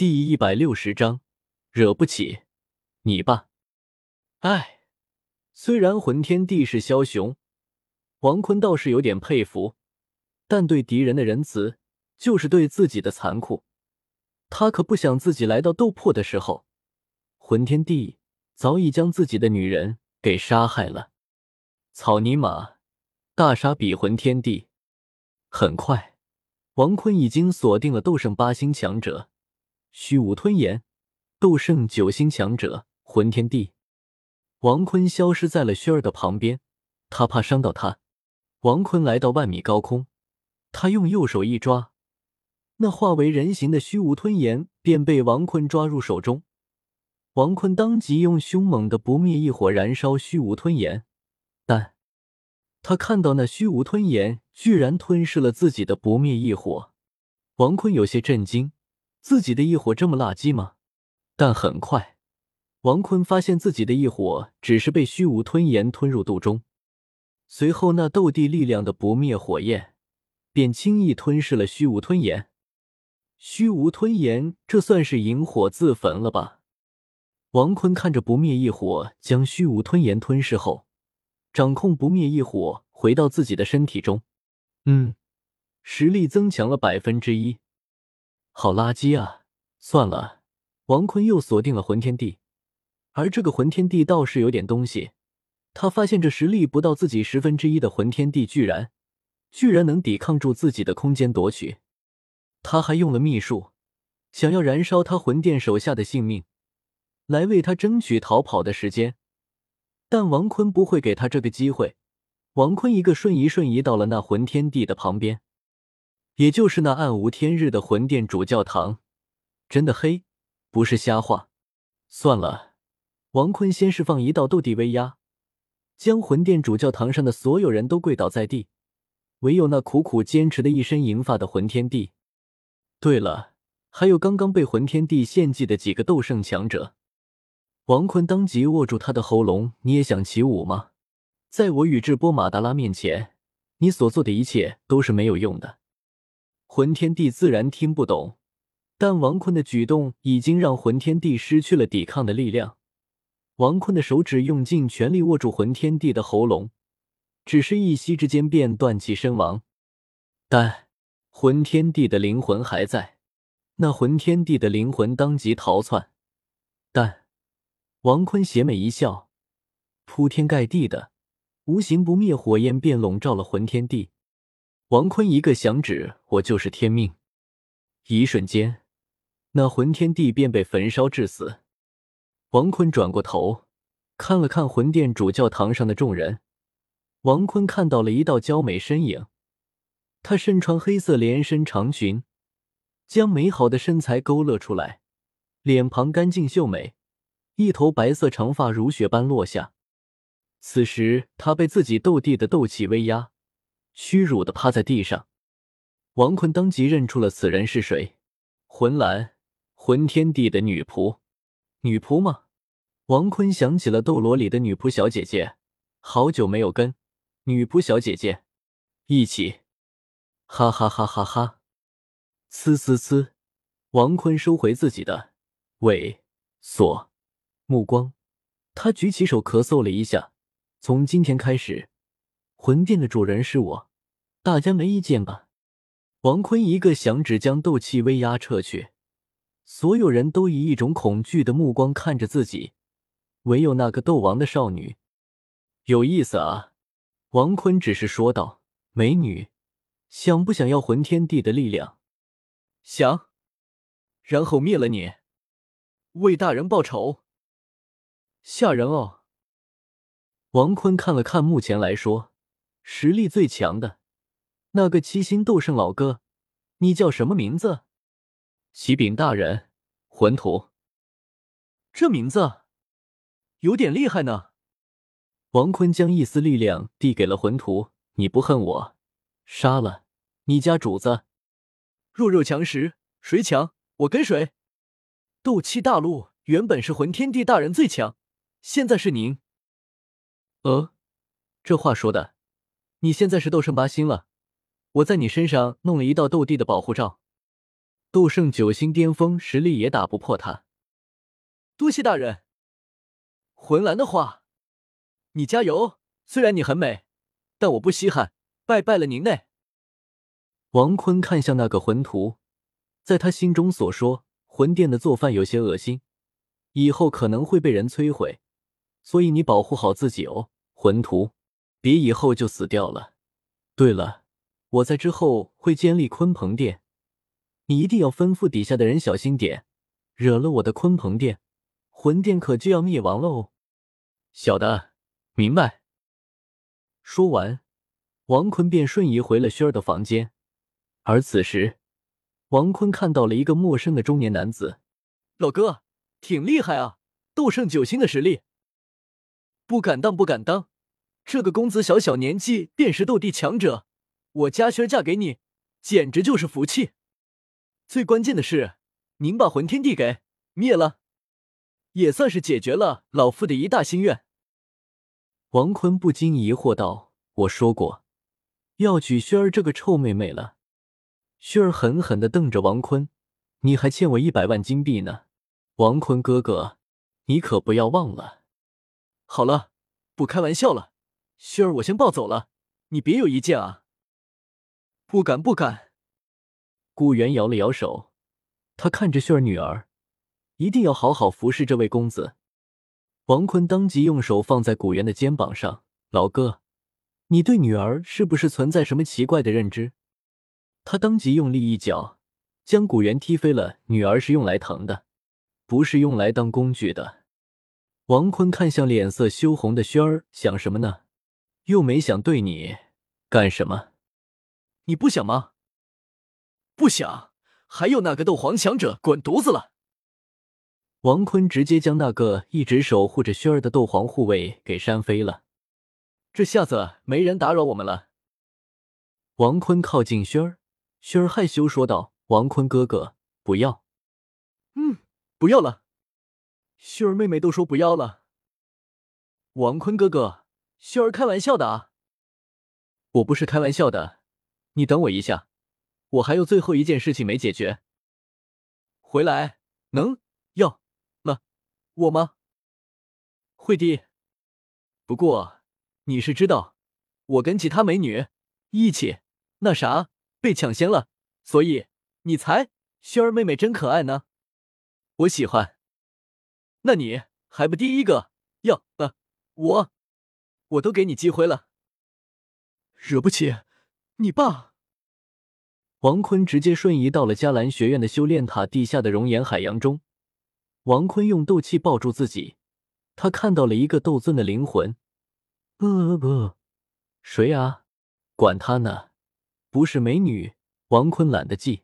第一百六十章，惹不起你吧？哎，虽然魂天帝是枭雄，王坤倒是有点佩服，但对敌人的仁慈就是对自己的残酷。他可不想自己来到斗破的时候，魂天帝早已将自己的女人给杀害了。草泥马，大杀比魂天帝！很快，王坤已经锁定了斗圣八星强者。虚无吞炎，斗圣九星强者魂天帝，王坤消失在了轩儿的旁边，他怕伤到他。王坤来到万米高空，他用右手一抓，那化为人形的虚无吞炎便被王坤抓入手中。王坤当即用凶猛的不灭异火燃烧虚无吞炎，但他看到那虚无吞炎居然吞噬了自己的不灭异火，王坤有些震惊。自己的异火这么垃圾吗？但很快，王坤发现自己的异火只是被虚无吞炎吞入肚中。随后，那斗帝力量的不灭火焰便轻易吞噬了虚无吞炎。虚无吞炎，这算是引火自焚了吧？王坤看着不灭异火将虚无吞炎吞噬后，掌控不灭异火回到自己的身体中。嗯，实力增强了百分之一。好垃圾啊！算了，王坤又锁定了魂天地，而这个魂天地倒是有点东西。他发现这实力不到自己十分之一的魂天地，居然居然能抵抗住自己的空间夺取。他还用了秘术，想要燃烧他魂殿手下的性命，来为他争取逃跑的时间。但王坤不会给他这个机会。王坤一个瞬移，瞬移到了那魂天地的旁边。也就是那暗无天日的魂殿主教堂，真的黑，不是瞎话。算了，王坤先释放一道斗帝威压，将魂殿主教堂上的所有人都跪倒在地，唯有那苦苦坚持的一身银发的魂天帝。对了，还有刚刚被魂天帝献祭的几个斗圣强者。王坤当即握住他的喉咙，你也想起舞吗？在我宇智波马达拉面前，你所做的一切都是没有用的。魂天帝自然听不懂，但王坤的举动已经让魂天帝失去了抵抗的力量。王坤的手指用尽全力握住魂天帝的喉咙，只是一息之间便断气身亡。但魂天帝的灵魂还在，那魂天帝的灵魂当即逃窜。但王坤邪魅一笑，铺天盖地的无形不灭火焰便笼罩了魂天帝。王坤一个响指，我就是天命。一瞬间，那魂天地便被焚烧致死。王坤转过头，看了看魂殿主教堂上的众人。王坤看到了一道娇美身影，她身穿黑色连身长裙，将美好的身材勾勒出来，脸庞干净秀美，一头白色长发如雪般落下。此时，她被自己斗帝的斗气威压。屈辱的趴在地上，王坤当即认出了此人是谁，魂兰，魂天帝的女仆，女仆吗？王坤想起了斗罗里的女仆小姐姐，好久没有跟女仆小姐姐一起，哈哈哈哈哈！呲呲呲！王坤收回自己的猥琐目光，他举起手咳嗽了一下，从今天开始。魂殿的主人是我，大家没意见吧？王坤一个响指将斗气威压撤去，所有人都以一种恐惧的目光看着自己，唯有那个斗王的少女有意思啊。王坤只是说道：“美女，想不想要魂天帝的力量？想，然后灭了你，为大人报仇。吓人哦。”王坤看了看，目前来说。实力最强的那个七星斗圣老哥，你叫什么名字？启禀大人，魂图。这名字有点厉害呢。王坤将一丝力量递给了魂图，你不恨我，杀了你家主子。弱肉强食，谁强我跟谁。斗气大陆原本是魂天帝大人最强，现在是您。呃，这话说的。你现在是斗圣八星了，我在你身上弄了一道斗帝的保护罩。斗圣九星巅峰实力也打不破他。多谢大人。魂兰的话，你加油。虽然你很美，但我不稀罕。拜拜了您嘞。王坤看向那个魂徒，在他心中所说，魂殿的做饭有些恶心，以后可能会被人摧毁，所以你保护好自己哦，魂徒，别以后就死掉了。对了，我在之后会建立鲲鹏殿，你一定要吩咐底下的人小心点，惹了我的鲲鹏殿，魂殿可就要灭亡喽。小的，明白。说完。王坤便瞬移回了轩儿的房间，而此时，王坤看到了一个陌生的中年男子。老哥，挺厉害啊，斗圣九星的实力。不敢当，不敢当，这个公子小小年纪便是斗帝强者，我家轩嫁给你，简直就是福气。最关键的是，您把魂天地给灭了，也算是解决了老夫的一大心愿。王坤不禁疑惑道：“我说过。”要娶萱儿这个臭妹妹了，萱儿狠狠的瞪着王坤：“你还欠我一百万金币呢，王坤哥哥，你可不要忘了。”好了，不开玩笑了，萱儿我先抱走了，你别有意见啊。不敢不敢。顾源摇了摇手，他看着萱儿女儿，一定要好好服侍这位公子。王坤当即用手放在古元的肩膀上：“老哥。”你对女儿是不是存在什么奇怪的认知？他当即用力一脚将古元踢飞了。女儿是用来疼的，不是用来当工具的。王坤看向脸色羞红的轩儿，想什么呢？又没想对你干什么？你不想吗？不想。还有那个斗皇强者，滚犊子了！王坤直接将那个一直守护着轩儿的斗皇护卫给扇飞了。这下子没人打扰我们了。王坤靠近轩儿，轩儿害羞说道：“王坤哥哥，不要。”“嗯，不要了。”轩儿妹妹都说不要了。王坤哥哥，轩儿开玩笑的啊。我不是开玩笑的，你等我一下，我还有最后一件事情没解决。回来能要了我吗？惠帝。不过。你是知道，我跟其他美女一起那啥被抢先了，所以你才萱儿妹妹真可爱呢，我喜欢。那你还不第一个要了我，我都给你机会了，惹不起你爸。王坤直接瞬移到了迦兰学院的修炼塔地下的熔岩海洋中，王坤用斗气抱住自己，他看到了一个斗尊的灵魂。呃不，谁啊？管他呢！不是美女，王坤懒得记。